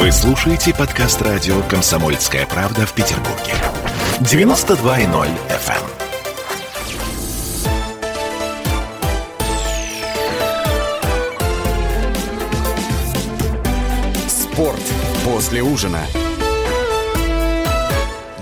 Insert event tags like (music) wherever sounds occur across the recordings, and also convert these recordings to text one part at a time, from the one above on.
Вы слушаете подкаст радио «Комсомольская правда» в Петербурге. 92.0 FM. Спорт после ужина.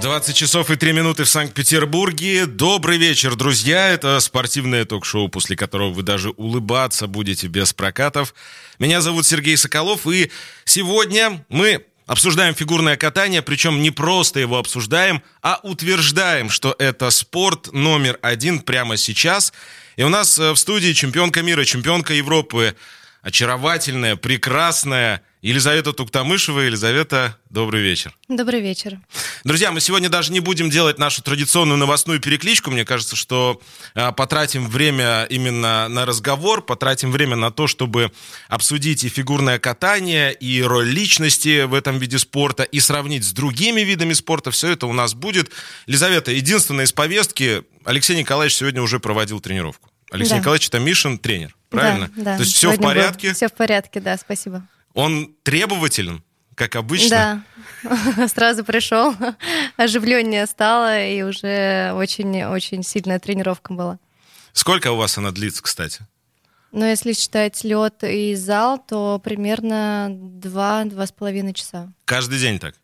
20 часов и 3 минуты в Санкт-Петербурге. Добрый вечер, друзья. Это спортивное ток-шоу, после которого вы даже улыбаться будете без прокатов. Меня зовут Сергей Соколов, и сегодня мы обсуждаем фигурное катание, причем не просто его обсуждаем, а утверждаем, что это спорт номер один прямо сейчас. И у нас э, в студии чемпионка мира, чемпионка Европы, очаровательная, прекрасная Елизавета Туктамышева. Елизавета, добрый вечер. Добрый вечер. Друзья, мы сегодня даже не будем делать нашу традиционную новостную перекличку. Мне кажется, что э, потратим время именно на разговор, потратим время на то, чтобы обсудить и фигурное катание, и роль личности в этом виде спорта, и сравнить с другими видами спорта. Все это у нас будет. Елизавета, единственное из повестки, Алексей Николаевич сегодня уже проводил тренировку. Алексей Да. Николаевич Томишин тренер, правильно? Да, да. То есть все в Сегодня был- порядке? Все в порядке, да, спасибо. Он требователен, как обычно? Да, (laughs) сразу пришел, (laughs) оживленнее стало, и уже очень-очень сильная тренировка была. Сколько у вас она длится, кстати? Но если считать лед и зал, то примерно 2-2 с половиной часа. Каждый день так?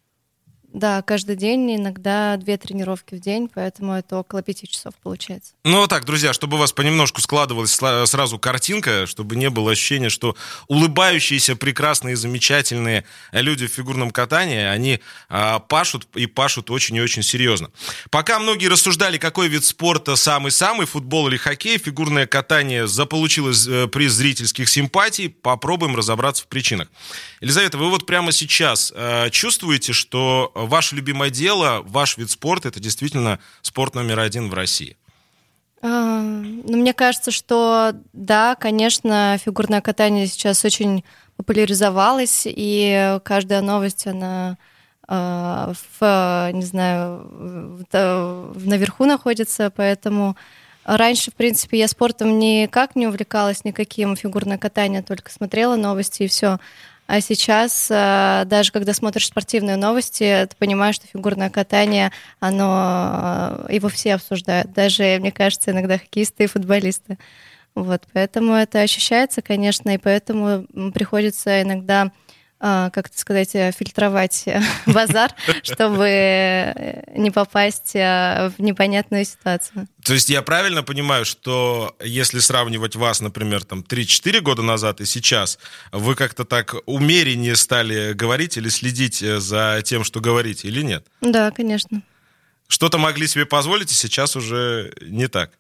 Да, каждый день, иногда две тренировки в день, поэтому это около пяти часов получается. Ну вот так, друзья, чтобы у вас понемножку складывалась сразу картинка, чтобы не было ощущения, что улыбающиеся, прекрасные, замечательные люди в фигурном катании, они а, пашут и пашут очень и очень серьезно. Пока многие рассуждали, какой вид спорта самый-самый, футбол или хоккей, фигурное катание заполучило э, приз зрительских симпатий, попробуем разобраться в причинах. Елизавета, вы вот прямо сейчас э, чувствуете, что ваше любимое дело, ваш вид спорта, это действительно спорт номер один в России? А, Ну, мне кажется, что да, конечно, фигурное катание сейчас очень популяризовалось, и каждая новость, она а, в, не знаю, в- наверху находится, поэтому раньше, в принципе, я спортом никак не увлекалась, никаким фигурное катание, только смотрела новости и все. А сейчас, а, даже когда смотришь спортивные новости, ты понимаешь, что фигурное катание, оно, а, его все обсуждают. Даже, мне кажется, иногда хоккеисты и футболисты. Вот, поэтому это ощущается, конечно, и поэтому приходится иногда, как это сказать, э, фильтровать э, (laughs) базар, (laughs) чтобы э, не попасть в непонятную ситуацию. То есть я правильно понимаю, что если сравнивать вас, например, там 3-4 года назад и сейчас, вы как-то так умереннее стали говорить или следить за тем, что говорите, или нет? Да, конечно. Что-то могли себе позволить, и сейчас уже не так.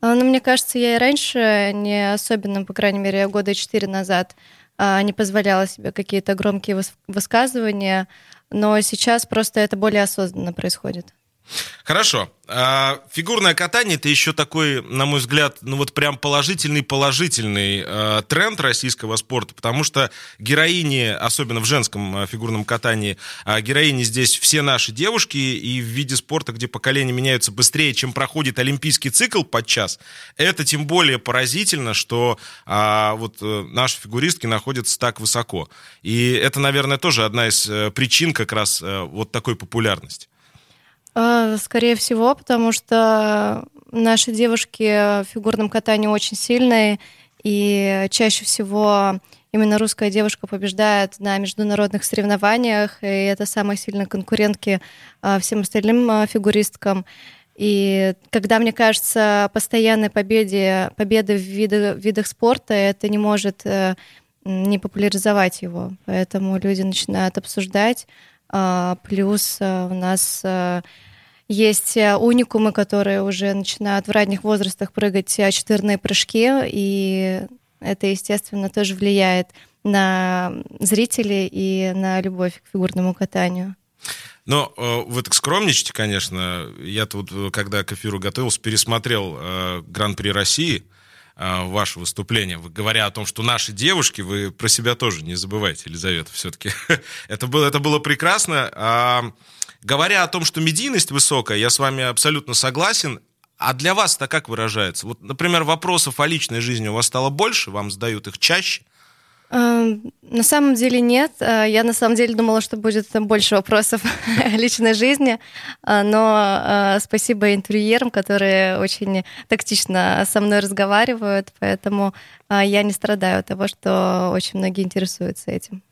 А, Ну, мне кажется, я и раньше не особенно, по крайней мере, года четыре назад а, не позволяла себе какие-то громкие выс- высказывания, но сейчас просто это более осознанно происходит. Хорошо. А, фигурное катание это еще такой, на мой взгляд, ну вот прям положительный положительный э, тренд российского спорта, потому что героини, особенно в женском э, фигурном катании, а героини здесь все наши девушки, и в виде спорта, где поколения меняются быстрее, чем проходит олимпийский цикл подчас, это тем более поразительно, что а, вот э, наши фигуристки находятся так высоко. И это, наверное, тоже одна из э, причин как раз э, вот такой популярности. А, Скорее всего, потому что наши девушки в фигурном катании очень сильные, и чаще всего именно русская девушка побеждает на международных соревнованиях, и это самые сильные конкурентки а, всем остальным а, фигуристкам. И когда, мне кажется, постоянной победе, победы в видах, видах спорта, это не может э, не популяризовать его. Поэтому люди начинают обсуждать. А, Плюс а, у нас а, есть а, уникумы, которые уже начинают в ранних возрастах прыгать четверные прыжки, и это, естественно, тоже влияет на зрителей и на любовь к фигурному катанию. Но э, вы так скромничаете, конечно. Вот, э, когда к эфиру готовился, пересмотрел э, Гран-при России, э, ваше выступление. Вы, говоря о том, что наши девушки, вы про себя тоже не забывайте, Елизавета, все-таки. (laughs) это, было, это было прекрасно. А, говоря о том, что медийность высокая, я с вами абсолютно согласен. А для вас это как выражается? Вот, например, вопросов о личной жизни у вас стало больше, вам задают их чаще? На самом деле нет. Э, я на самом деле думала, что будет больше вопросов (laughs) личной жизни, э, но э, спасибо интервьюерам, которые очень тактично со мной разговаривают, поэтому я не страдаю от того, что очень многие интересуются этим.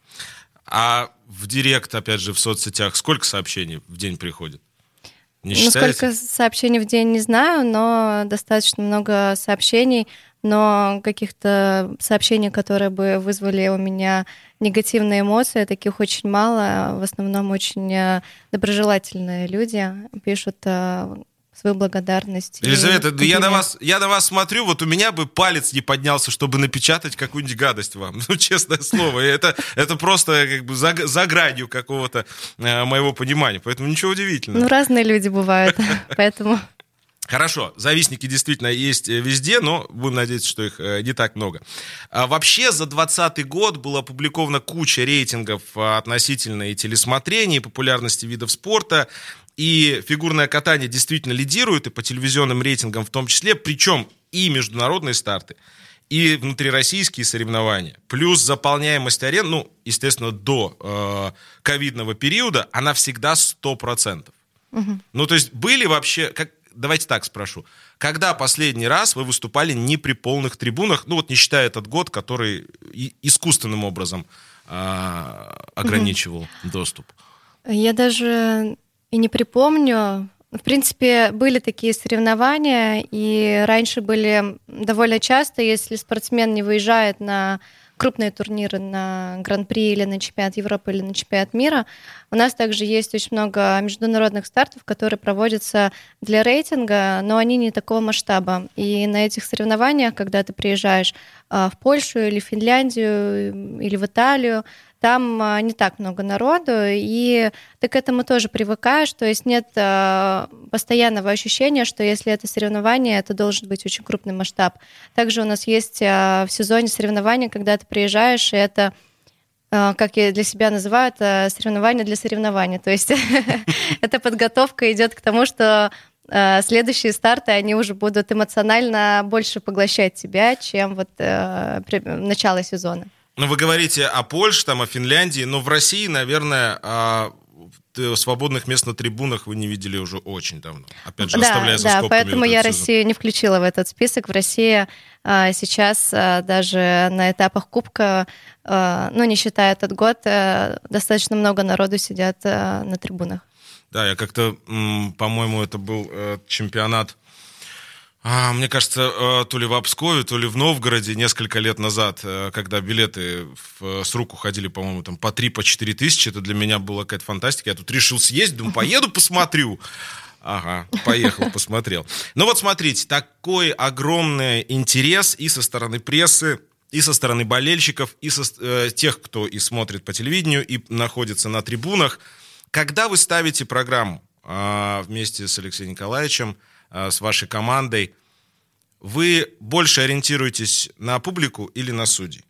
А в директ, опять же, в соцсетях сколько сообщений в день приходит? Не ну, сколько сообщений в день не знаю, но достаточно много сообщений но каких-то сообщений, которые бы вызвали у меня негативные эмоции, таких очень мало. В основном очень э, доброжелательные люди пишут э, свою благодарность. Елизавета, я на, вас, я на вас смотрю, вот у меня бы палец не поднялся, чтобы напечатать какую-нибудь гадость вам. (laughs) Ну, честное слово, это, это просто как бы за, за гранью какого-то э, моего понимания, поэтому ничего удивительного. Ну, разные люди бывают, (laughs) поэтому... Хорошо, завистники действительно есть э, везде, но будем надеяться, что их э, не так много. А вообще за 2020 год была опубликована куча рейтингов а, относительно и телесмотрения, и популярности видов спорта. И фигурное катание действительно лидирует, и по телевизионным рейтингам в том числе, причем и международные старты, и внутрироссийские соревнования. Плюс заполняемость арен, ну, естественно, до э, ковидного периода, она всегда 100%. Угу. Ну, то есть были вообще, как, давайте так спрошу. Когда последний раз вы выступали не при полных трибунах, ну вот не считая этот год, который искусственным образом э, ограничивал угу. доступ? Я даже и не припомню. В принципе, были такие соревнования, и раньше были довольно часто, если спортсмен не выезжает на крупные турниры на Гран-при или на чемпионат Европы или на чемпионат мира. У нас также есть очень много международных стартов, которые проводятся для рейтинга, но они не такого масштаба. И на этих соревнованиях, когда ты приезжаешь а, в Польшу или в Финляндию или в Италию, там а, не так много народу, и ты к этому тоже привыкаешь, то есть нет а, постоянного ощущения, что если это соревнование, это должен быть очень крупный масштаб. Также у нас есть в сезоне соревнования, когда ты приезжаешь, и это как я для себя называю, это соревнование для соревнования. То есть (laughs) эта подготовка идет к тому, что следующие старты, они уже будут эмоционально больше поглощать тебя, чем вот начало сезона. Ну, вы говорите о Польше, там, о Финляндии, но в России, наверное, а, свободных мест на трибунах вы не видели уже очень давно. Опять же, да, оставляя за Да, поэтому я сезон. Россию не включила в этот список. В России а, сейчас а, даже на этапах Кубка, а, ну, не считая этот год, а, достаточно много народу сидят а, на трибунах. Да, я как-то, по-моему, это был а, чемпионат а, мне кажется, э, то ли в Обскове, то ли в Новгороде несколько лет назад, э, когда билеты в, с рук уходили, по-моему, там по 3 по 4 тысячи, это для меня была какая-то фантастика. Я тут решил съездить, думаю, поеду, посмотрю. Ага, поехал, посмотрел. Ну вот смотрите, такой огромный интерес и со стороны прессы, и со стороны болельщиков, и со э, тех, кто и смотрит по телевидению, и находится на трибунах. Когда вы ставите программу э, вместе с Алексеем Николаевичем, Э, с вашей командой, вы больше ориентируетесь на публику или на судей?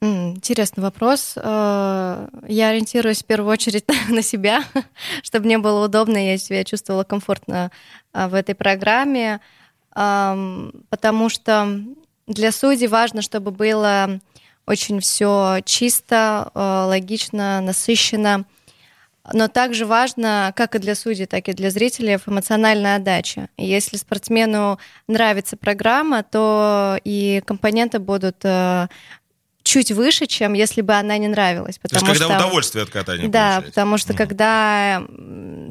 Интересный вопрос. Э, я ориентируюсь в первую очередь (laughs) на себя, (laughs) чтобы мне было удобно, я себя чувствовала комфортно э, в этой программе, потому что для судей важно, чтобы было очень все чисто, логично, насыщенно. Но также важно, как и для судей, так и для зрителей, эмоциональная отдача. Если спортсмену нравится программа, то и компоненты будут э, чуть выше, чем если бы она не нравилась. Потому То есть, когда что, удовольствие от катания Да, получаете. потому что mm. когда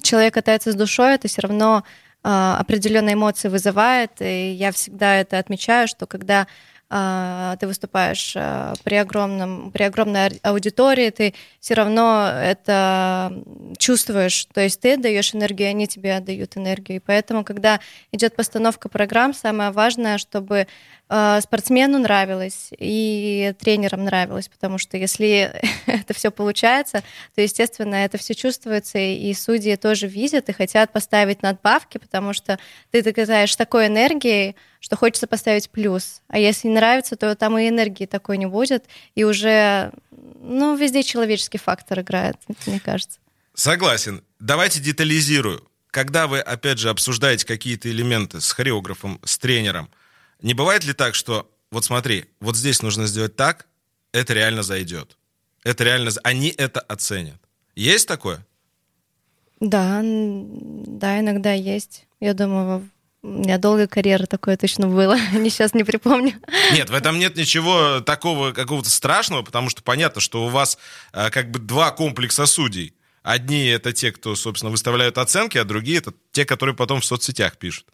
человек катается с душой, это все равно э, определенные эмоции вызывает. И я всегда это отмечаю, что когда ты выступаешь а, при, огромном, при огромной аудитории, ты все равно это чувствуешь. То есть ты даешь энергию, они тебе отдают энергию. И поэтому, когда идет постановка программ, самое важное, чтобы а, спортсмену нравилось и тренерам нравилось, потому что если (laughs) это все получается, то, естественно, это все чувствуется, и судьи тоже видят и хотят поставить надбавки, потому что ты доказаешь такой энергией, что хочется поставить плюс. А если не нравится, то там и энергии такой не будет, и уже, ну, везде человеческий фактор играет, мне кажется. Согласен. Давайте детализирую. Когда вы, опять же, обсуждаете какие-то элементы с хореографом, с тренером, не бывает ли так, что вот смотри, вот здесь нужно сделать так, это реально зайдет. Это реально... Они это оценят. Есть такое? Да, да, иногда есть. Я думаю, у меня долгая карьера такое точно было. (laughs) Не сейчас не припомню. Нет, в этом нет ничего такого какого-то страшного, потому что понятно, что у вас э, как бы два комплекса судей. Одни это те, кто, собственно, выставляют оценки, а другие это те, которые потом в соцсетях пишут.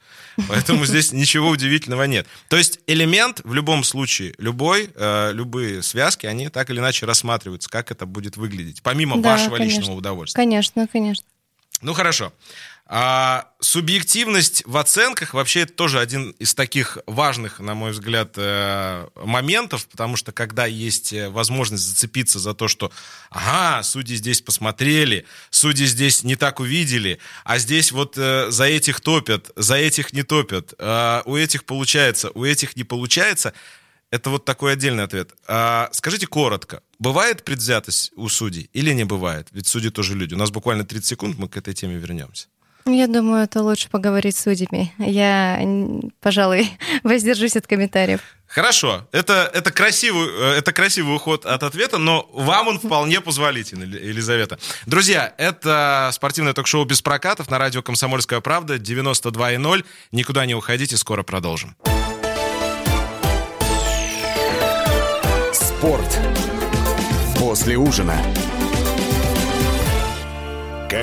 Поэтому здесь ничего удивительного нет. То есть элемент в любом случае, любой, э, любые связки, они так или иначе рассматриваются, как это будет выглядеть, помимо Да, вашего конечно. личного удовольствия. Конечно, конечно. Ну хорошо. А, субъективность в оценках вообще это тоже один из таких важных, на мой взгляд, э, моментов, потому что когда есть э, возможность зацепиться за то, что, ага, судьи здесь посмотрели, судьи здесь не так увидели, а здесь вот э, за этих топят, за этих не топят, у этих получается, у этих не получается, это вот такой отдельный ответ. А, скажите коротко, бывает предвзятость у судей или не бывает? Ведь судьи тоже люди. У нас буквально 30 секунд, мы к этой теме вернемся. Я думаю, это лучше поговорить с судьями. Я, пожалуй, (laughs) воздержусь от комментариев. Хорошо, это, это, красивый, э, это красивый уход от ответа, но вам он вполне позволителен, Ели- Елизавета. Друзья, это спортивное ток-шоу «Без прокатов» на радио «Комсомольская правда» 92.0. Никуда не уходите, скоро продолжим. Спорт. После ужина.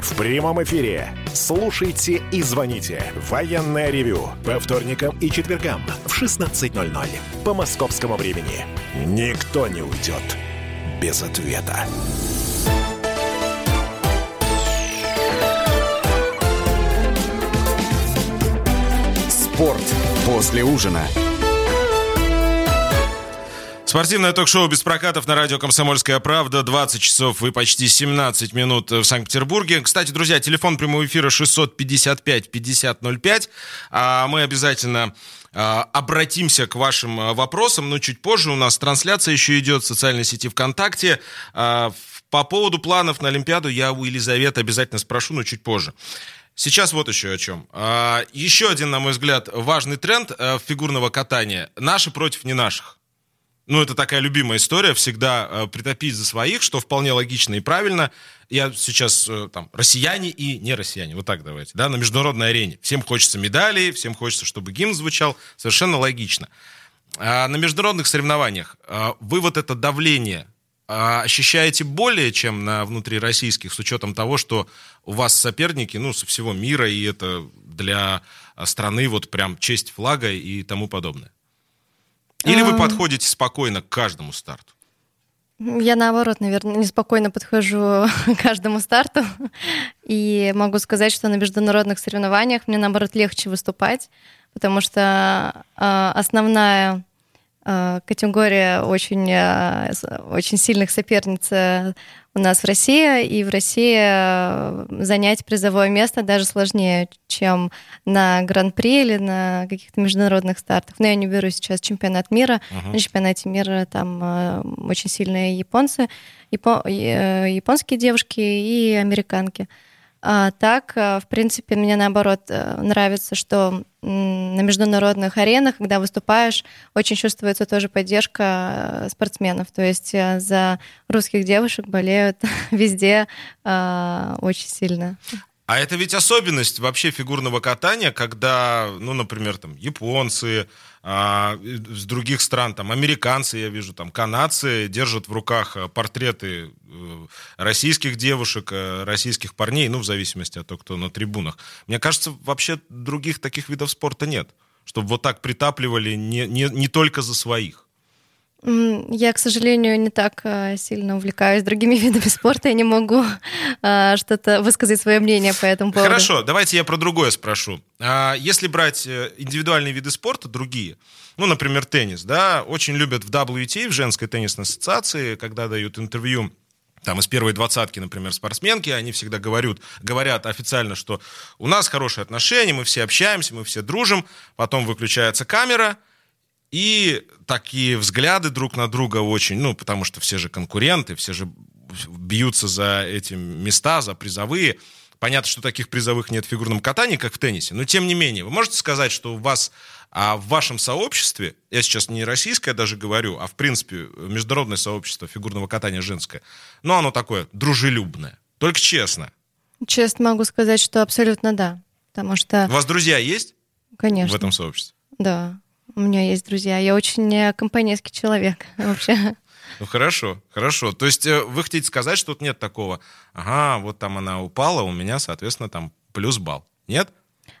В прямом эфире. Слушайте и звоните. Военное ревю. По вторникам и четвергам в 16.00 по московскому времени. Никто не уйдет без ответа. Спорт. После ужина. Спортивное ток-шоу без прокатов на радио «Комсомольская правда». 20 часов и почти 17 минут в Санкт-Петербурге. Кстати, друзья, телефон прямого эфира 655-5005. А мы обязательно а, обратимся к вашим а, вопросам, но чуть позже у нас трансляция еще идет в социальной сети ВКонтакте. А, По поводу планов на Олимпиаду я у Елизаветы обязательно спрошу, но чуть позже. Сейчас вот еще о чем. А, Еще один, на мой взгляд, важный тренд фигурного катания. Наши против не наших. Ну, это такая любимая история, всегда э, притопить за своих, что вполне логично и правильно. Я сейчас э, там россияне и не россияне, вот так давайте, да, на международной арене. Всем хочется медалей, всем хочется, чтобы гимн звучал, совершенно логично. А на международных соревнованиях э, вы вот это давление э, ощущаете более, чем на внутрироссийских, с учетом того, что у вас соперники, ну, со всего мира, и это для э, страны вот прям честь флага и тому подобное? Или вы подходите спокойно к каждому старту? Я наоборот, наверное, неспокойно подхожу (laughs) к каждому старту. И могу сказать, что на международных соревнованиях мне наоборот легче выступать, потому что э, основная э, категория очень, э, очень сильных соперниц э, у нас в России, и в России э, занять призовое место даже сложнее, чем на Гран-при или на каких-то международных стартах. Но я не беру сейчас чемпионат мира. На чемпионате мира там э, очень сильные японцы, япо- э, японские девушки и американки. А так, э, в принципе, мне наоборот э, нравится, что на международных аренах, когда выступаешь, очень чувствуется тоже поддержка э, спортсменов. То есть за русских девушек болеют (laughs) везде очень сильно. А это ведь особенность вообще фигурного катания, когда, ну, например, там японцы, а, с других стран, там американцы, я вижу, там канадцы держат в руках э, портреты э, российских девушек, э, российских парней, ну, в зависимости от того, кто на трибунах. Мне кажется, вообще других таких видов спорта нет, чтобы вот так притапливали не, не, не только за своих. Я, к сожалению, не так э, сильно увлекаюсь другими (laughs) видами спорта, я не могу э, что-то высказать свое мнение по этому поводу. Хорошо, давайте я про другое спрошу. А если брать э, индивидуальные виды спорта, другие, ну, например, теннис, да, очень любят в WTA, в женской теннисной ассоциации, когда дают интервью там из первой двадцатки, например, спортсменки, они всегда говорят, говорят официально, что у нас хорошие отношения, мы все общаемся, мы все дружим, потом выключается камера, и такие взгляды друг на друга очень, ну, потому что все же конкуренты, все же бьются за эти места, за призовые. Понятно, что таких призовых нет в фигурном катании, как в теннисе, но тем не менее, вы можете сказать, что у вас а в вашем сообществе, я сейчас не российское даже говорю, а в принципе международное сообщество фигурного катания женское, но оно такое дружелюбное, только честно. Честно могу сказать, что абсолютно да, потому что... У вас друзья есть? Конечно. В этом сообществе? Да. У меня есть друзья. Я очень компанейский человек (laughs) вообще. Ну хорошо, хорошо. То есть э, вы хотите сказать, что тут нет такого, ага, вот там она упала, у меня, соответственно, там плюс балл. Нет?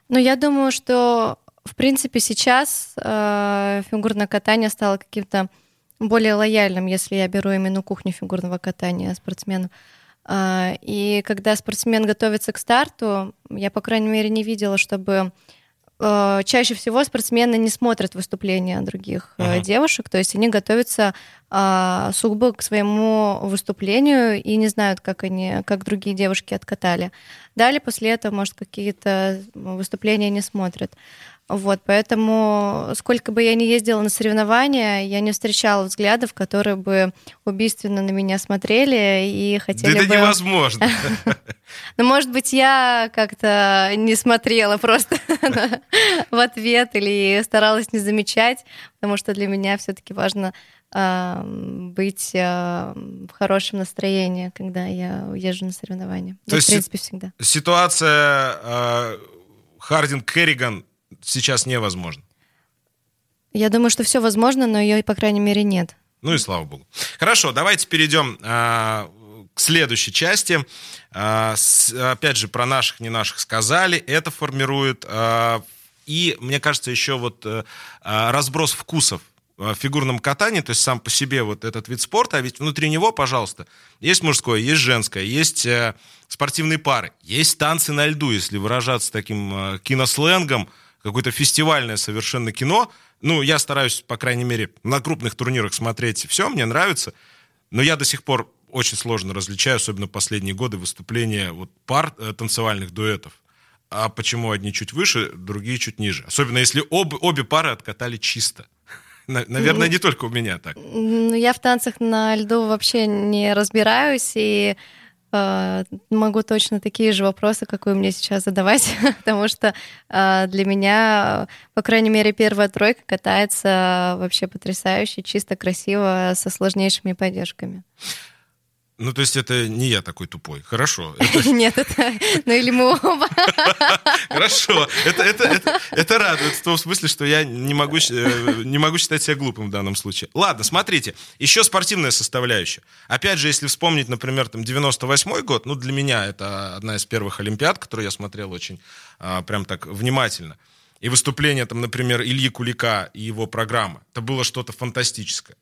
Ну, я думаю, что, в принципе, сейчас э, фигурное катание стало каким-то более лояльным, если я беру именно кухню фигурного катания спортсменов. Э, и когда спортсмен готовится к старту, я, по крайней мере, не видела, чтобы Э, чаще всего спортсмены не смотрят выступления других uh-huh. девушек, то есть они готовятся а, сугубо к своему выступлению и не знают, как они, как другие девушки откатали. Далее после этого, может, какие-то выступления не смотрят. Вот, поэтому сколько бы я ни ездила на соревнования, я не встречала взглядов, которые бы убийственно на меня смотрели и хотели да бы... это невозможно. (laughs) Ну, может быть, я как-то не смотрела просто (laughs) в ответ или старалась не замечать, потому что для меня все-таки важно а, быть в хорошем настроении, когда я езжу на соревнования. То есть, в принципе, всегда. Ситуация э, Хардинг-Керриган сейчас невозможно? Я думаю, что все возможно, но ее, по крайней мере, нет. Ну и слава богу. Хорошо, давайте перейдем а, к следующей части. А, с, опять же, про наших, не наших сказали. Это формирует. А, и, мне кажется, еще вот а, разброс вкусов в фигурном катании, то есть сам по себе вот этот вид спорта, а ведь внутри него, пожалуйста, есть мужское, есть женское, есть э, спортивные пары, есть танцы на льду, если выражаться таким э, киносленгом, какое-то фестивальное совершенно кино. Ну, я стараюсь, по крайней мере, на крупных турнирах смотреть все, мне нравится. Но я до сих пор очень сложно различаю, особенно последние годы, выступления вот пар э, танцевальных дуэтов. А почему одни чуть выше, другие чуть ниже? Особенно если об, обе пары откатали чисто. Наверное, не только у меня так. Ну, я в танцах на льду вообще не разбираюсь, и могу точно такие же вопросы, как вы мне сейчас задавать, (laughs) потому что э, для меня, по крайней мере, первая тройка катается вообще потрясающе, чисто красиво, со сложнейшими поддержками. Ну, то есть это не я такой тупой. Хорошо. (laughs) Нет, это... Ну, или мы оба. (laughs) Хорошо. Это, радует в том смысле, что я не могу, э, не могу считать себя глупым в данном случае. Ладно, смотрите. Еще спортивная составляющая. Опять же, если вспомнить, например, там 98 год, ну, для меня это одна из первых Олимпиад, которую я смотрел очень а, прям так внимательно. И выступление, там, например, Ильи Кулика и его программа. Это было что-то фантастическое.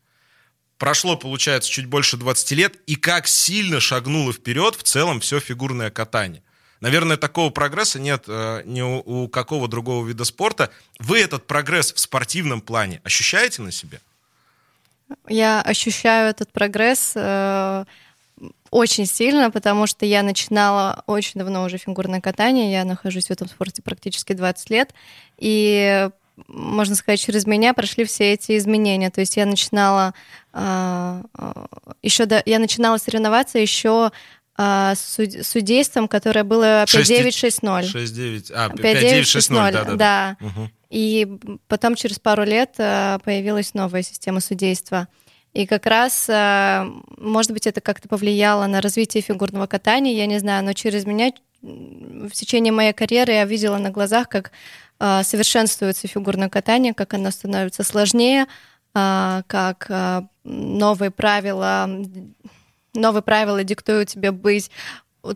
Прошло, получается, чуть больше 20 лет, и как сильно шагнуло вперед в целом все фигурное катание. Наверное, такого прогресса нет э, ни у, у какого другого вида спорта. Вы этот прогресс в спортивном плане ощущаете на себе? Я ощущаю этот прогресс э, очень сильно, потому что я начинала очень давно уже фигурное катание. Я нахожусь в этом спорте практически 20 лет. И можно сказать, через меня прошли все эти изменения. То есть я начинала а, а, еще до, я начинала соревноваться еще а, с судейством, которое было 5-9-6-0. 6-9, а, 5-9-6-0, да, да. да. Угу. И потом через пару лет появилась новая система судейства. И как раз, может быть, это как-то повлияло на развитие фигурного катания, я не знаю, но через меня в течение моей карьеры я видела на глазах, как совершенствуется фигурное катание, как оно становится сложнее, а, как а, новые правила, новые правила диктуют тебе быть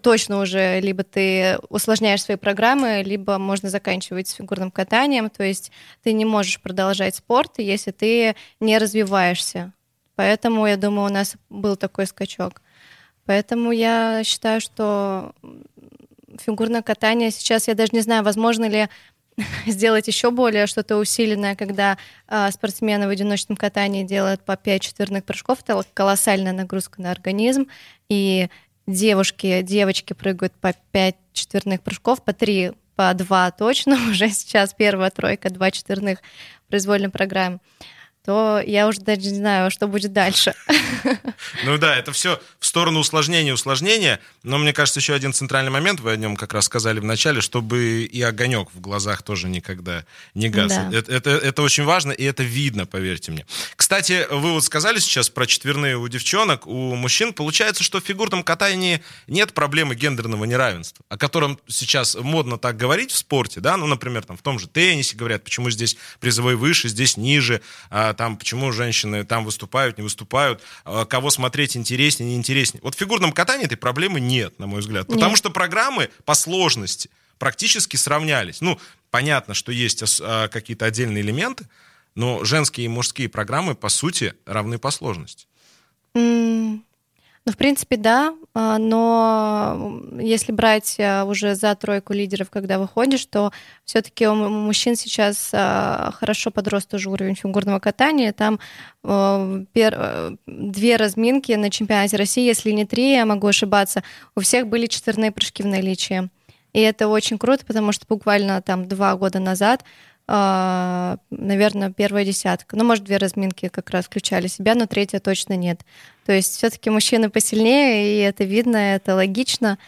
точно уже либо ты усложняешь свои программы, либо можно заканчивать с фигурным катанием, то есть ты не можешь продолжать спорт, если ты не развиваешься. Поэтому, я думаю, у нас был такой скачок. Поэтому я считаю, что фигурное катание сейчас, я даже не знаю, возможно ли (laughs) сделать еще более что-то усиленное, когда э, спортсмены в одиночном катании делают по 5 четверных прыжков. Это колоссальная нагрузка на организм. И девушки, девочки прыгают по 5 четверных прыжков, по 3, по 2 точно (laughs) уже сейчас. Первая тройка, два четверных в произвольной программе то я уже даже не знаю, что будет дальше. (laughs) Ну да, это все в сторону усложнения, усложнения. Но мне кажется, еще один центральный момент, вы о нем как раз сказали в начале, чтобы и огонек в глазах тоже никогда не гас. Да. Это, это, это очень важно, и это видно, поверьте мне. Кстати, вы вот сказали сейчас про четверные у девчонок, у мужчин. Получается, что в фигурном катании нет проблемы гендерного неравенства, о котором сейчас модно так говорить в спорте, да, ну, например, там в том же теннисе говорят, почему здесь призовой выше, здесь ниже, а там почему женщины там выступают, не выступают, а, кого смотреть интереснее, не интереснее. Вот в фигурном катании этой проблемы нет, на мой взгляд. Потому нет. что программы по сложности практически сравнялись. Ну, понятно, что есть а, какие-то отдельные элементы, но женские и мужские программы, по сути, равны по сложности. Mm, ну, в принципе, да, а, но если брать а, уже за тройку лидеров, когда выходишь, то все-таки у мужчин сейчас а, хорошо подрос тоже уровень фигурного катания. Там две разминки на чемпионате России, если не три, я могу ошибаться, у всех были четверные прыжки в наличии. И это очень круто, потому что буквально там два года назад наверное, первая десятка. Ну, может, две разминки как раз включали себя, но третья точно нет. То есть все-таки мужчины посильнее, и это видно, это логично,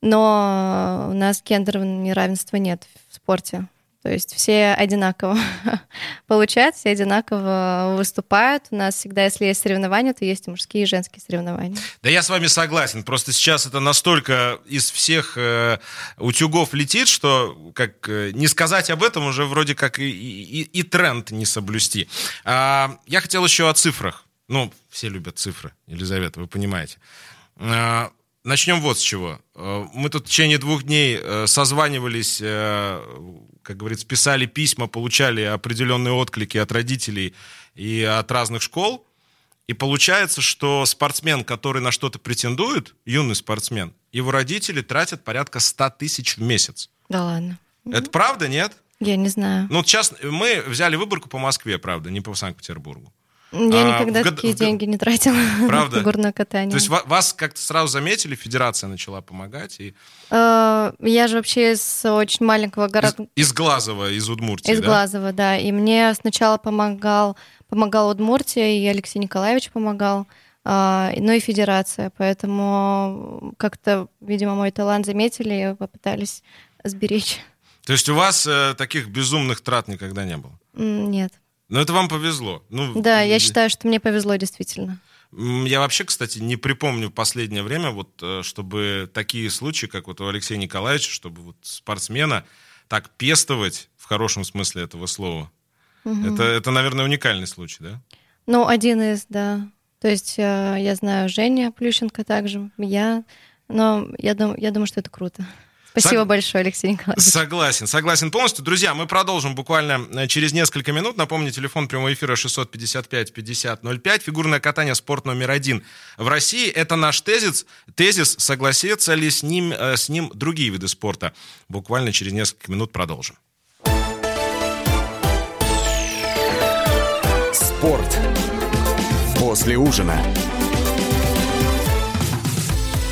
но у нас гендерного неравенства нет в спорте. То есть все одинаково (laughs) получают, все одинаково выступают. У нас всегда, если есть соревнования, то есть и мужские, и женские соревнования. Да я с вами согласен. Просто сейчас это настолько из всех э, утюгов летит, что как э, не сказать об этом уже вроде как и, и, и тренд не соблюсти. А, я хотел еще о цифрах. Ну, все любят цифры, Елизавета, вы понимаете. А, начнем вот с чего. Э, мы тут в течение двух дней э, созванивались э, как говорится, писали письма, получали определенные отклики от родителей и от разных школ. И получается, что спортсмен, который на что-то претендует, юный спортсмен, его родители тратят порядка 100 тысяч в месяц. Да ладно. Это правда, нет? Я не знаю. Ну, сейчас мы взяли выборку по Москве, правда, не по Санкт-Петербургу. Я а, никогда в такие в деньги не тратила (laughs) Правда? на горное катание. То есть вас как-то сразу заметили, федерация начала помогать? И... Э, я же вообще из очень маленького города. Из, из Глазова, из Удмуртии, Из да? Глазова, да. И мне сначала помогал, помогал Удмуртия, и Алексей Николаевич помогал, а, ну и федерация. Поэтому как-то, видимо, мой талант заметили и попытались сберечь. То есть у вас э, таких безумных трат никогда не было? Нет. Но это вам повезло. Ну, да, я считаю, что мне повезло действительно. Я вообще, кстати, не припомню в последнее время, вот, э, чтобы такие случаи, как вот у Алексея Николаевича, чтобы вот спортсмена так пестовать, в хорошем смысле этого слова, угу. это, это, наверное, уникальный случай, да? Ну, один из, да. То есть э, я знаю Женя Плющенко также, я, но я, дум, я думаю, что это круто. Спасибо Сог... большое, Алексей Николаевич. Согласен, согласен полностью. Друзья, мы продолжим буквально э, через несколько минут. Напомню, телефон прямого эфира 655-5005. Фигурное катание спорт номер один в России. Это наш тезис. Тезис, согласятся ли с ним, э, с ним другие виды спорта. Буквально через несколько минут продолжим. Спорт после ужина.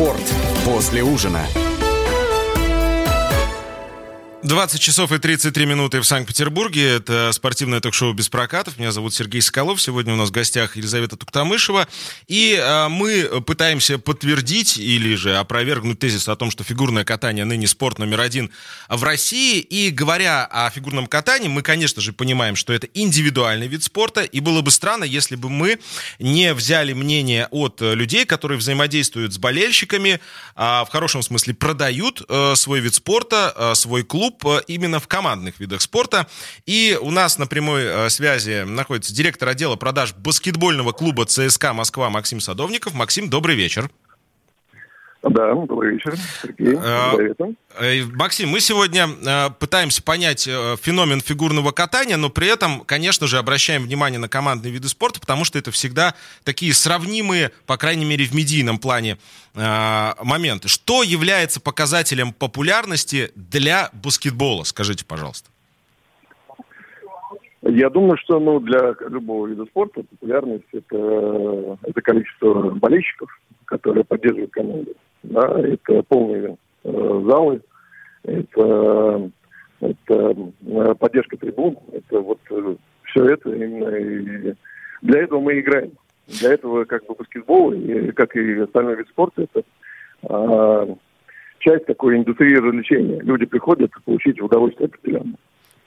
Спорт после ужина. 20 часов и 33 минуты в Санкт-Петербурге. Это спортивное ток-шоу «Без прокатов». Меня зовут Сергей Соколов. Сегодня у нас в гостях Елизавета Туктамышева. И а, мы пытаемся подтвердить или же опровергнуть тезис о том, что фигурное катание ныне спорт номер один в России. И говоря о фигурном катании, мы, конечно же, понимаем, что это индивидуальный вид спорта. И было бы странно, если бы мы не взяли мнение от людей, которые взаимодействуют с болельщиками, а, в хорошем смысле продают а, свой вид спорта, а, свой клуб, именно в командных видах спорта. И у нас на прямой э, связи находится директор отдела продаж баскетбольного клуба ЦСКА Москва Максим Садовников. Максим, добрый вечер. Да, добрый вечер, Сергей. Э, Максим, мы сегодня пытаемся понять феномен фигурного катания, но при этом, конечно же, обращаем внимание на командные виды спорта, потому что это всегда такие сравнимые, по крайней мере, в медийном плане моменты. Что является показателем популярности для баскетбола? Скажите, пожалуйста. Я думаю, что ну, для любого вида спорта популярность это, это количество болельщиков, которые поддерживают команду да, это полные э, залы, это, это э, поддержка трибун, это вот э, все это именно и для этого мы играем. Для этого как бы баскетбол, и, как и остальной вид спорта, это э, часть такой индустрии развлечения. Люди приходят получить удовольствие определенное.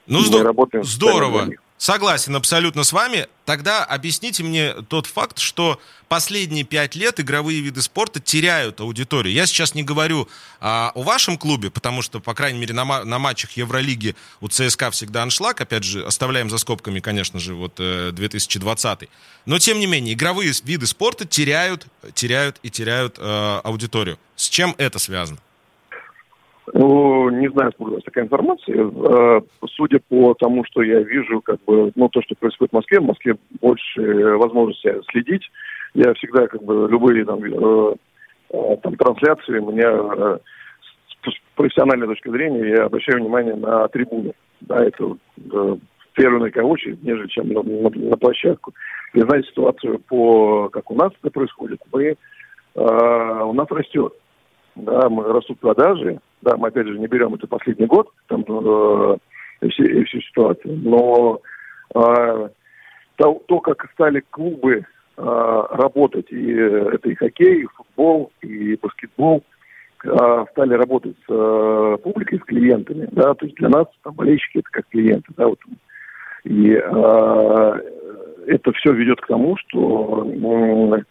Ну, здор- здорово. Согласен абсолютно с вами. Тогда объясните мне тот факт, что последние пять лет игровые виды спорта теряют аудиторию. Я сейчас не говорю а, о вашем клубе, потому что, по крайней мере, на, на матчах Евролиги у ЦСКА всегда аншлаг. Опять же, оставляем за скобками, конечно же, вот 2020. Э, Но, тем не менее, игровые виды спорта теряют, теряют и теряют э, аудиторию. С чем это связано? Ну, не знаю, откуда у вас такая информация. Э, судя по тому, что я вижу, как бы, ну, то, что происходит в Москве, в Москве больше возможности следить. Я всегда, как бы, любые там, э, э, там трансляции, у меня с профессиональной точки зрения я обращаю внимание на трибуны. Да, это в первую на очередь, нежели чем на, на, на площадку. И знаете ситуацию по, как у нас это происходит, мы, у нас растет. Да, мы растут продажи, да, мы опять же не берем это последний год, там, э, все, всю ситуацию, но э, то, то, как стали клубы э, работать, и это и хоккей, и футбол, и баскетбол, э, стали работать с э, публикой, с клиентами, да, то есть для нас там, болельщики это как клиенты, да, вот. И э, это все ведет к тому, что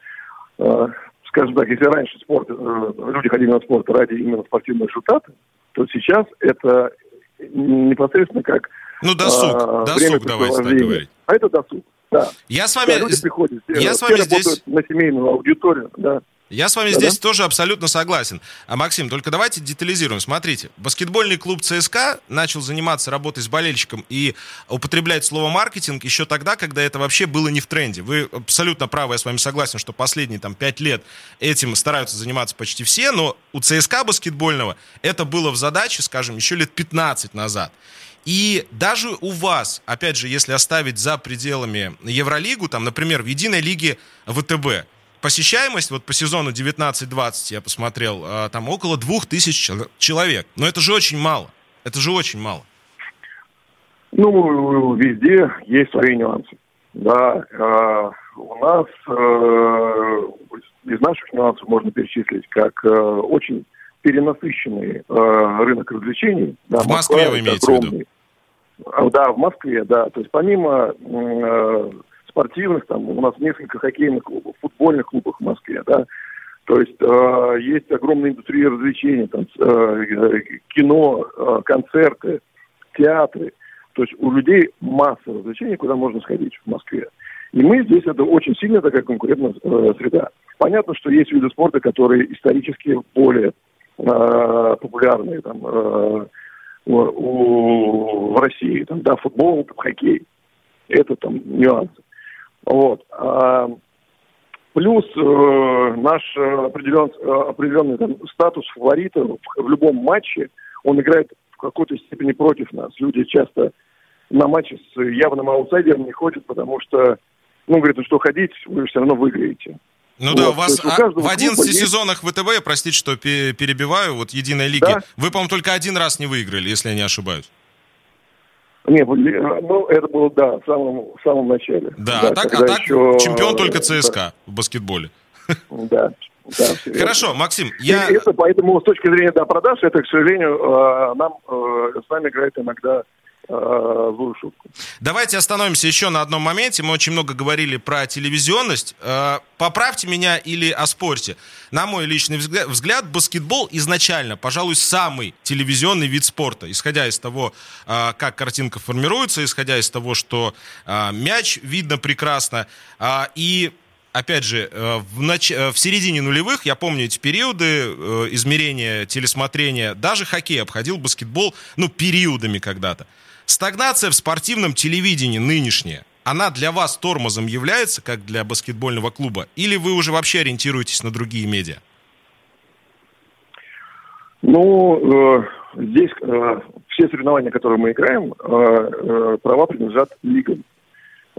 э, скажем так, если раньше спорт, э, люди ходили на спорт ради именно спортивного результата, то сейчас это непосредственно как ну, досуг, а, досуг, давайте так говорить. А это досуг, да. Я с вами, да, люди приходят, я с вами здесь... на семейную аудиторию, да. Я с вами да, здесь да? тоже абсолютно согласен. А, Максим, только давайте детализируем. Смотрите, баскетбольный клуб ЦСКА начал заниматься работой с болельщиком и употреблять слово маркетинг еще тогда, когда это вообще было не в тренде. Вы абсолютно правы, я с вами согласен, что последние там пять лет этим стараются заниматься почти все, но у ЦСКА баскетбольного это было в задаче, скажем, еще лет 15 назад. И даже у вас, опять же, если оставить за пределами Евролигу, там, например, в единой лиге ВТБ, посещаемость вот по сезону 19-20 я посмотрел, а, там около двух тысяч человек. Но это же очень мало. Это же очень мало. Ну, везде есть свои нюансы. Да, э, у нас э, из наших нюансов можно перечислить как э, очень перенасыщенный э, рынок развлечений. Да, в Москве вы имеете огромный. в виду? Да, в Москве, да. То есть помимо э, спортивных, там у нас несколько хоккейных клубов, футбольных клубов в Москве, да, то есть э, есть огромная индустрия развлечений, там, э, кино, э, концерты, театры. То есть у людей масса развлечений, куда можно сходить в Москве. И мы здесь, это очень сильная такая конкурентная э, среда. Понятно, что есть виды спорта, которые исторически более э, популярные там, э, у, у, в России. Там, да, футбол, там, хоккей. Это там нюансы. Вот. А, плюс э, наш определен, определенный там, статус фаворита в, в любом матче, он играет в какой-то степени против нас. Люди часто на матче с явным аутсайдером не ходят, потому что, ну, говорят, ну что ходить, вы все равно выиграете. Ну Вот, да, у вас у а, каждого в 11 клуба есть- сезонах ВТБ, простите, что пе- перебиваю, вот единой лиги, Да. вы, по-моему, только один раз не выиграли, если я не ошибаюсь. Не, были- ну, это было, да, в самом, в самом начале. Да, а так, а так еще, чемпион только э, ЦСКА в баскетболе. (laughs) Да, да. (laughs) Хорошо, Максим, И я... это, поэтому с точки зрения да, продаж, это, к сожалению, э, нам э, с нами играет иногда злую шутку. Давайте остановимся еще на одном моменте. Мы очень много говорили про телевизионность. Э, Поправьте меня или оспорьте. На мой личный взгля- взгляд, баскетбол изначально, пожалуй, самый телевизионный вид спорта. Исходя из того, э, как картинка формируется, исходя из того, что э, мяч видно прекрасно. И Опять же, э, в, нач- э, в середине нулевых, я помню эти периоды э, измерения, телесмотрения, даже хоккей обходил баскетбол, ну, периодами когда-то. Стагнация в спортивном телевидении нынешняя, она для вас тормозом является, как для баскетбольного клуба? Или вы уже вообще ориентируетесь на другие медиа? Ну, э, здесь э, все соревнования, которые мы играем, э, э, права принадлежат лигам.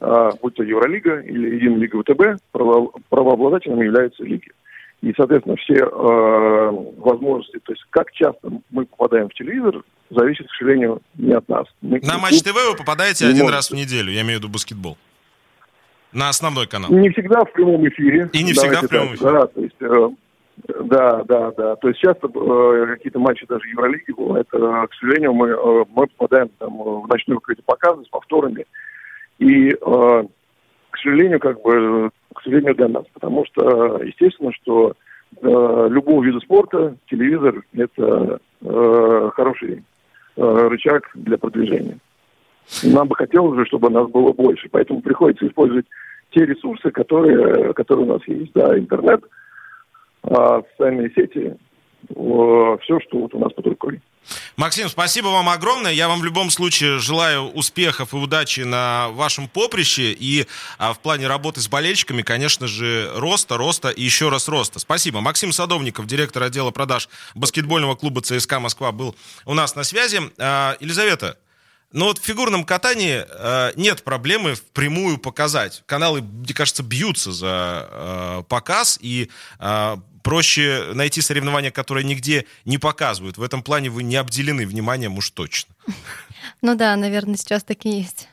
А, будь то Евролига или Единая Лига ВТБ, право- правообладателем являются лиги. И, соответственно, все э, возможности, то есть как часто мы попадаем в телевизор, зависит, к сожалению, не от нас. Мы- На Матч ТВ вы попадаете один может. раз в неделю, я имею в виду баскетбол. На основной канал. Не всегда в прямом эфире. И не всегда в прямом так, эфире. Да, то есть, э, да, да, да. То есть часто э, какие-то матчи даже Евролиги бывают. э, к сожалению, мы, э, мы попадаем там, э, в ночные какие-то показы с повторами. И, э, к сожалению, как бы, к сожалению для нас. Потому что, естественно, что э, любого вида спорта телевизор – это э, хороший э, рычаг для продвижения. Нам бы хотелось же, чтобы нас было больше, поэтому приходится использовать те ресурсы, которые, которые у нас есть. Да, интернет, а, социальные сети, все, что вот у нас под рукой. Максим, спасибо вам огромное. Я вам в любом случае желаю успехов и удачи на вашем поприще. И а, в плане работы с болельщиками, конечно же, роста, роста и еще раз роста. Спасибо. Максим Садовников, директор отдела продаж баскетбольного клуба ЦСКА Москва, был у нас на связи. А, Елизавета, ну вот в фигурном катании э, нет проблемы впрямую показать. Каналы, мне кажется, бьются за э, показ, и э, проще найти соревнования, которые нигде не показывают. В этом плане вы не обделены вниманием уж точно. Ну да, наверное, сейчас так и есть.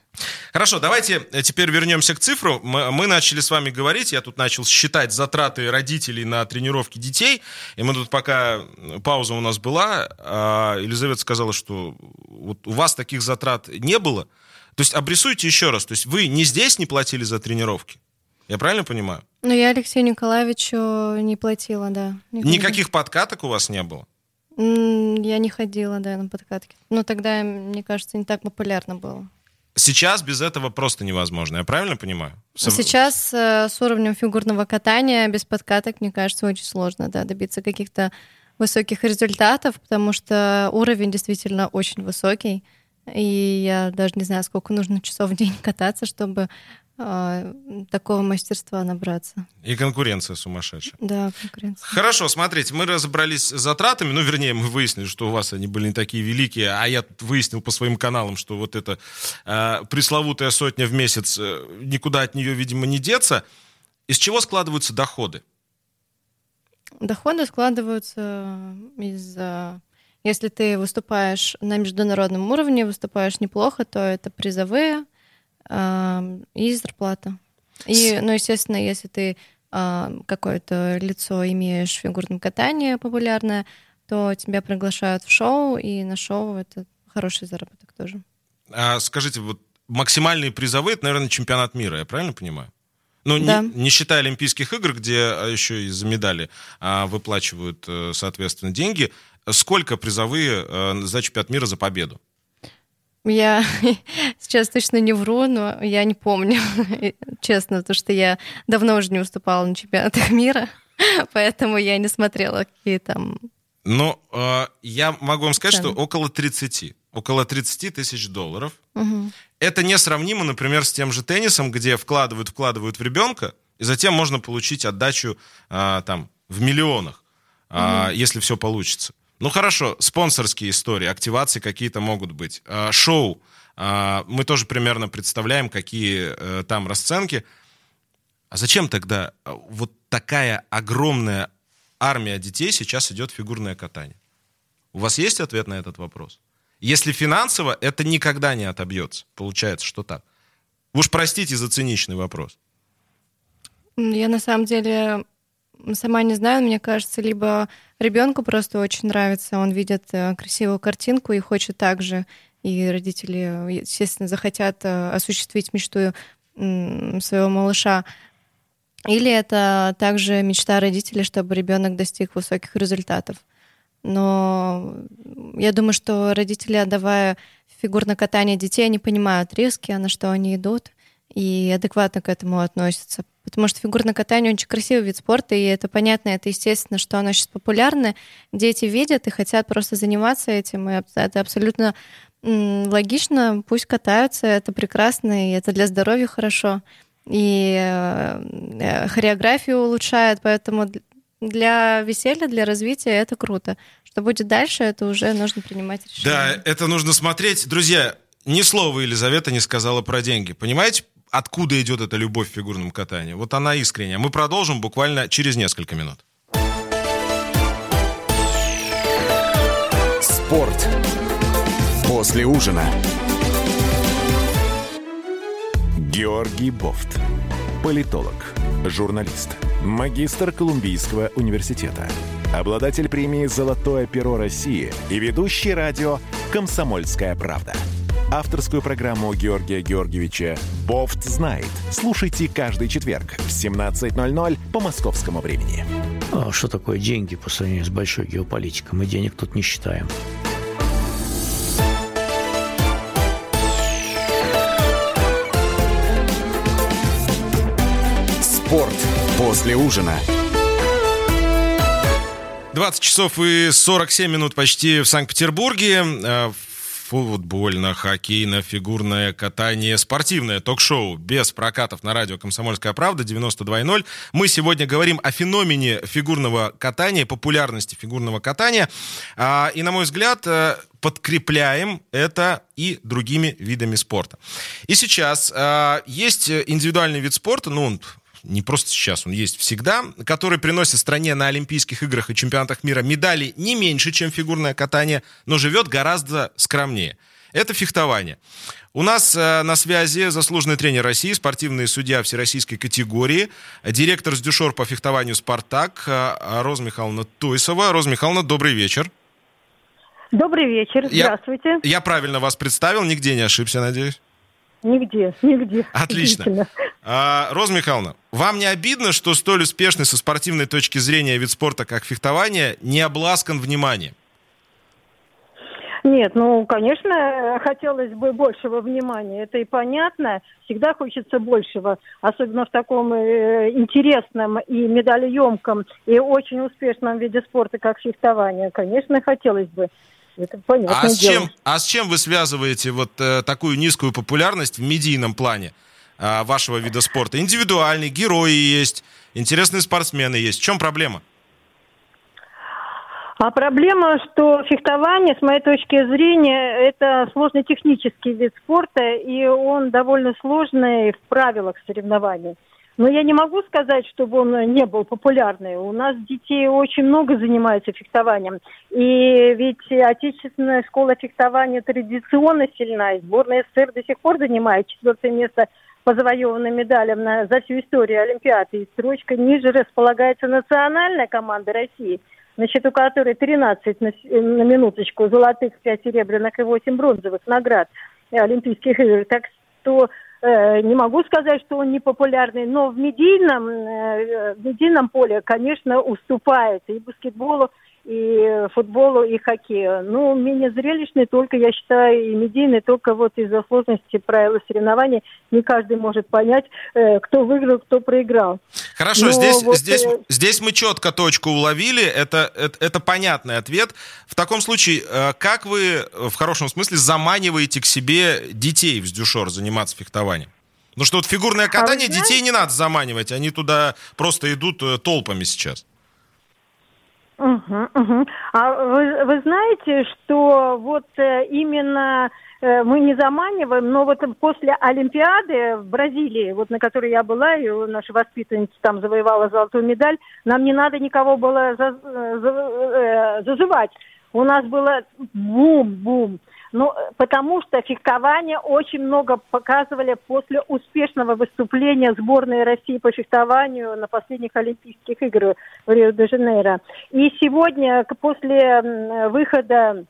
Хорошо, давайте теперь вернемся к цифру. Мы, мы начали с вами говорить, я тут начал считать затраты родителей на тренировки детей, и мы тут пока пауза у нас была, а Елизавета сказала, что вот у вас таких затрат не было. То есть обрисуйте еще раз, то есть вы не здесь не платили за тренировки? Я правильно понимаю? Ну, я Алексею Николаевичу не платила, да. Никогда. Никаких подкаток у вас не было? Я не ходила, да, на подкатки. Ну, тогда, мне кажется, не так популярно было. Сейчас без этого просто невозможно, я правильно понимаю? Сейчас э, с уровнем фигурного катания без подкаток, мне кажется, очень сложно да, добиться каких-то высоких результатов, потому что уровень действительно очень высокий. И я даже не знаю, сколько нужно часов в день кататься, чтобы такого мастерства набраться. И конкуренция сумасшедшая. Да, конкуренция. Хорошо, смотрите, мы разобрались с затратами, ну, вернее, мы выяснили, что у вас они были не такие великие, а я выяснил по своим каналам, что вот эта э, пресловутая сотня в месяц, э, никуда от нее, видимо, не деться. Из чего складываются доходы? Доходы складываются из... э, Если ты выступаешь на международном уровне, выступаешь неплохо, то это призовые и зарплата. И, ну, естественно, если ты какое-то лицо имеешь в фигурном катании популярное, то тебя приглашают в шоу, и на шоу это хороший заработок тоже. А, скажите, вот максимальные призовые, это, наверное, чемпионат мира, я правильно понимаю? Ну, не- Да. не, считая Олимпийских игр, где а, еще и за медали а, выплачивают, э, соответственно, деньги, сколько призовые э, за чемпионат мира за победу? Я (laughs) сейчас точно не вру, но я не помню, (laughs) честно, потому что я давно уже не выступала на чемпионатах (laughs) мира, поэтому я не смотрела, какие там... Ну, э, я могу вам сказать, что Цены. около 30. Около 30 тысяч долларов. Мгм. Это несравнимо, например, с тем же теннисом, где вкладывают, вкладывают в ребенка, и затем можно получить отдачу а, там в миллионах, а, если все получится. Ну хорошо, спонсорские истории, активации какие-то могут быть. А, шоу. а, мы тоже примерно представляем, какие э, там расценки. А зачем тогда э, вот такая огромная армия детей сейчас идет в фигурное катание? У вас есть ответ на этот вопрос? Если финансово, это никогда не отобьется. Получается, что так. Уж простите за циничный вопрос. Я на самом деле сама не знаю, мне кажется, либо ребенку просто очень нравится, он видит э, красивую картинку и хочет так же, и родители, естественно, захотят э, осуществить мечту своего малыша. Или это также мечта родителей, чтобы ребенок достиг высоких результатов. Но я думаю, что родители, отдавая фигурное катание детей, они понимают риски, на что они идут, и адекватно к этому относятся. Потому что фигурное катание очень красивый вид спорта, и это понятно, это естественно, что оно сейчас популярно. Дети видят и хотят просто заниматься этим, и это абсолютно логично, пусть катаются, это прекрасно, и это для здоровья хорошо. И э, хореографию улучшает, поэтому для веселья, для развития это круто. Что будет дальше, это уже нужно принимать решение. Да, это нужно смотреть. Друзья, ни слова Елизавета не сказала про деньги. Понимаете, откуда идет эта любовь к фигурному катанию? Вот она искренняя. Мы продолжим буквально через несколько минут. Спорт. После ужина. Георгий Бофт. Политолог, журналист, магистр Колумбийского университета, обладатель премии «Золотое перо России» и ведущий радио «Комсомольская правда». Авторскую программу Георгия Георгиевича «Бофт знает». Слушайте каждый четверг в 17.00 по московскому времени. А что такое деньги по сравнению с большой геополитикой? Мы денег тут не считаем. Спорт после ужина. 20 часов и 47 минут почти в Санкт-Петербурге. Э, футбольно-хоккейно-фигурное катание, спортивное ток-шоу без прокатов на радио «Комсомольская правда» 92.0. Мы сегодня говорим о феномене фигурного катания, популярности фигурного катания. А, и, на мой взгляд, э, подкрепляем это и другими видами спорта. И сейчас э, есть индивидуальный вид спорта, ну, не просто сейчас, он есть всегда, который приносит стране на Олимпийских играх и чемпионатах мира медали не меньше, чем фигурное катание, но живет гораздо скромнее. Это фехтование. У нас э, на связи заслуженный тренер России, спортивный судья всероссийской категории, директор с дюшор по фехтованию «Спартак» э, Роза Михайловна Туйсова. Роза Михайловна, добрый вечер. Добрый вечер, здравствуйте. Я, я правильно вас представил, нигде не ошибся, надеюсь? Нигде, нигде. Отлично. А, Роза Михайловна, вам не обидно, что столь успешный со спортивной точки зрения вид спорта, как фехтование, не обласкан вниманием? Нет, ну, конечно, хотелось бы большего внимания, это и понятно. Всегда хочется большего, особенно в таком э, интересном и медалеемком, и очень успешном виде спорта, как фехтование. Конечно, хотелось бы. Это понятно. А с, чем, а с чем вы связываете вот э, такую низкую популярность в медийном плане э, вашего вида спорта? Индивидуальный, герои есть, интересные спортсмены есть. В чем проблема? А проблема, что фехтование, с моей точки зрения, это сложный технический вид спорта, и он довольно сложный в правилах соревнований. Но я не могу сказать, чтобы он не был популярный. У нас детей очень много занимаются фехтованием. И ведь отечественная школа фехтования традиционно сильна. И сборная СССР до сих пор занимает четвертое место по завоеванным медалям на, за всю историю Олимпиады. И строчка ниже располагается национальная команда России, на счету которой 13 на, на минуточку золотых, 5 серебряных и 8 бронзовых наград Олимпийских игр. Так что не могу сказать, что он не популярный, но в медийном, э, в медийном поле, конечно, уступает. И баскетболу, и футболу, и хоккею. Ну, менее зрелищный только, я считаю, и медийный только вот из-за сложности правил соревнований. Не каждый может понять, э, кто выиграл, кто проиграл. Хорошо, Но здесь, вот, здесь, э... здесь мы четко точку уловили, это, это, это понятный ответ. В таком случае, э, как вы в хорошем смысле заманиваете к себе детей в Сдюшор заниматься фехтованием? Ну что вот фигурное катание а детей не надо заманивать, они туда просто идут толпами сейчас. Угу, угу. А вы, вы знаете, что вот э, именно э, мы не заманиваем, но вот после Олимпиады в Бразилии, вот на которой я была, и наша воспитанница там завоевала золотую медаль, нам не надо никого было за, за, зазывать. У нас было бум-бум. Ну, потому что фехтование очень много показывали после успешного выступления сборной России по фехтованию на последних Олимпийских играх в Рио-де-Жанейро. И сегодня, после выхода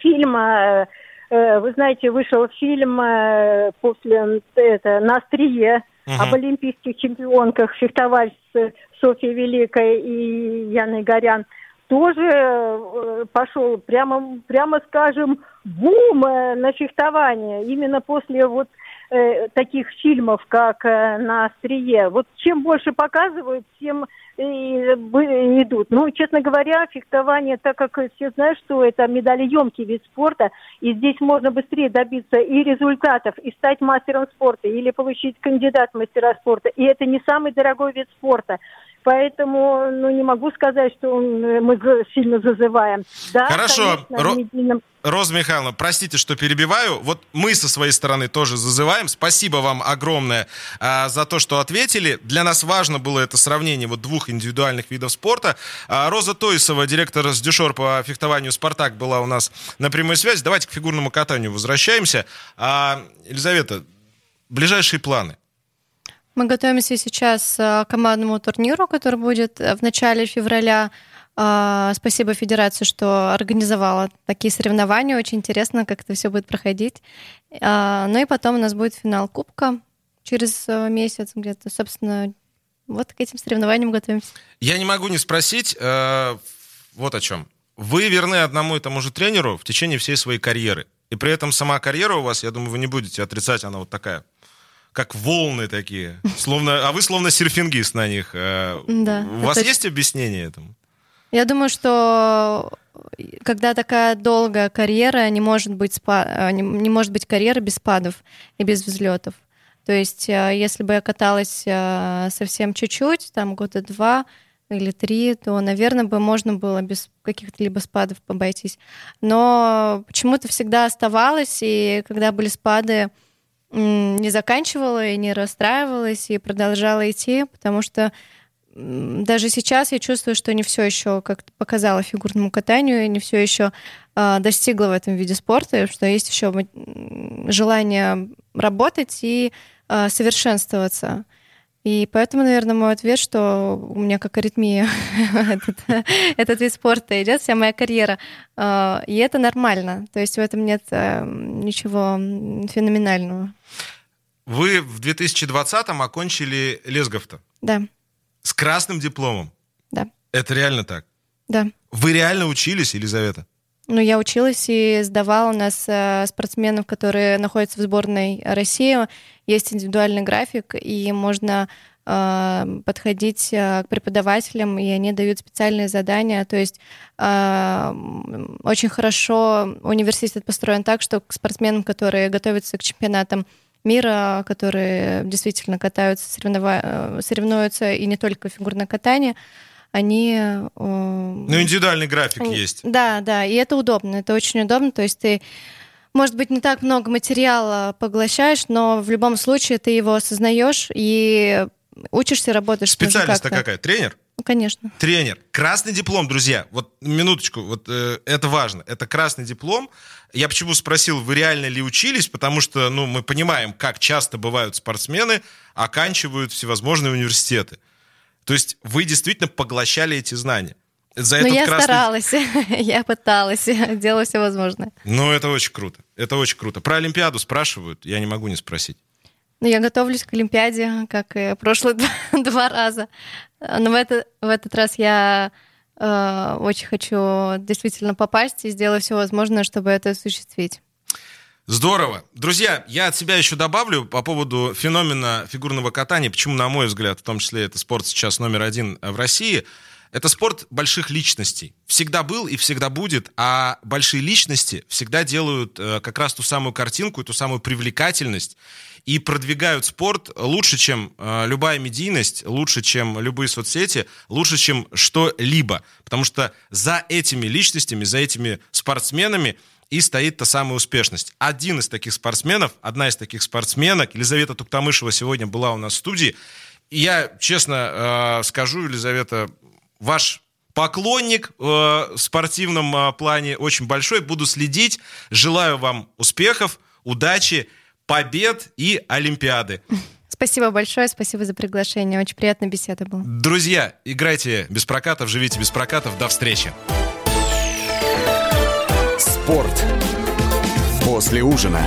фильма, э, вы знаете, вышел фильм э, после это, на острие угу. об олимпийских чемпионках фехтовальщицы Софьи Великой и Яны Горян – тоже э, пошел, прямо, прямо скажем, бум э, на фехтование. Именно после вот э, таких фильмов, как э, «На острие». Вот чем больше показывают, тем и, и идут. Ну, честно говоря, фехтование, так как все знают, что это медалеемкий вид спорта, и здесь можно быстрее добиться и результатов, и стать мастером спорта, или получить кандидат в мастера спорта. И это не самый дорогой вид спорта. Поэтому, ну, не могу сказать, что мы сильно зазываем. Да, Хорошо. Конечно, Роза Михайловна, простите, что перебиваю. Вот мы со своей стороны тоже зазываем. Спасибо вам огромное а, за то, что ответили. Для нас важно было это сравнение вот двух индивидуальных видов спорта. А, Роза Тойсова, директор с Дюшор по фехтованию «Спартак», была у нас на прямой связи. Давайте к фигурному катанию возвращаемся. А, Елизавета, ближайшие планы? Мы готовимся сейчас э, к командному турниру, который будет э, в начале февраля. А, спасибо Федерации, что организовала такие соревнования. Очень интересно, как это все будет проходить. А, ну и потом у нас будет финал Кубка через э, месяц где-то. Собственно, вот к этим соревнованиям готовимся. Я не могу не спросить вот о чем. Вы верны одному и тому же тренеру в течение всей своей карьеры. И при этом сама карьера у вас, я думаю, вы не будете отрицать, она вот такая как волны такие. Словно, а вы словно серфингист на них. Э, да, У вас есть объяснение этому? Я думаю, что когда такая долгая карьера, не может быть, спа... Э, не, не может быть карьера без спадов и без взлетов. То есть, э, если бы я каталась совсем чуть-чуть, там года два или три, то, наверное, бы можно было без каких-то либо спадов обойтись. Но почему-то всегда оставалось, и когда были спады, не заканчивала и не расстраивалась и продолжала идти, потому что даже сейчас я чувствую, что не все еще как-то показала фигурному катанию, не все еще э, а, достигла в этом виде спорта, что есть еще желание работать и э, совершенствоваться. И поэтому, наверное, мой ответ, что у меня как аритмия (laughs) этот, этот вид спорта идет, вся моя карьера. А, и это нормально. То есть в этом нет э, ничего феноменального. Вы в 2020-м окончили Лесговто. Да. С красным дипломом. Да. Это реально так? Да. Вы реально учились, Елизавета? Ну, я училась и сдавала у нас э, спортсменов, которые находятся в сборной России. Есть индивидуальный график, и можно э, подходить э, к преподавателям, и они дают специальные задания. То есть э, очень хорошо университет построен так, что к спортсменам, которые готовятся к чемпионатам мира, которые действительно катаются, соревнова... Соревнуются и не только в фигурное катание, они... Э, ну, индивидуальный график есть. Да, да, и это удобно, это очень удобно, то есть ты может быть, не так много материала поглощаешь, но в любом случае ты его осознаешь и учишься, работаешь. Специальность-то какая? Тренер? Ну, конечно. Тренер. Красный диплом, друзья. Вот минуточку, вот э, это важно. Это красный диплом. Я почему спросил, вы реально ли учились? Потому что, ну, мы понимаем, как часто бывают спортсмены оканчивают всевозможные университеты. То есть вы действительно поглощали эти знания. За Но я красный... старалась, (laughs) я пыталась, (laughs) делала все возможное. Ну, это очень круто. Это очень круто. Про Олимпиаду спрашивают, я не могу не спросить. Ну, я готовлюсь к Олимпиаде, как и прошлые (laughs) два, два раза. Но в, это, в этот раз я э, очень хочу действительно попасть и сделаю все возможное, чтобы это осуществить. Здорово. Друзья, я от себя еще добавлю по поводу феномена фигурного катания, почему, на мой взгляд, в том числе это спорт сейчас номер один в России. Это спорт больших личностей. Всегда был и всегда будет, а большие личности всегда делают э, как раз ту самую картинку, ту самую привлекательность и продвигают спорт лучше, чем э, любая медийность, лучше, чем любые соцсети, лучше, чем что-либо. Потому что за этими личностями, за этими спортсменами и стоит та самая успешность. Один из таких спортсменов, одна из таких спортсменок, Елизавета Туктамышева сегодня была у нас в студии. И я честно э, скажу, Елизавета, ваш поклонник э, в спортивном э, плане очень большой. Буду следить. Желаю вам успехов, удачи, побед и Олимпиады. Спасибо большое, спасибо за приглашение. Очень приятная беседа была. Друзья, играйте без прокатов, живите без прокатов. До встречи. Спорт. После ужина.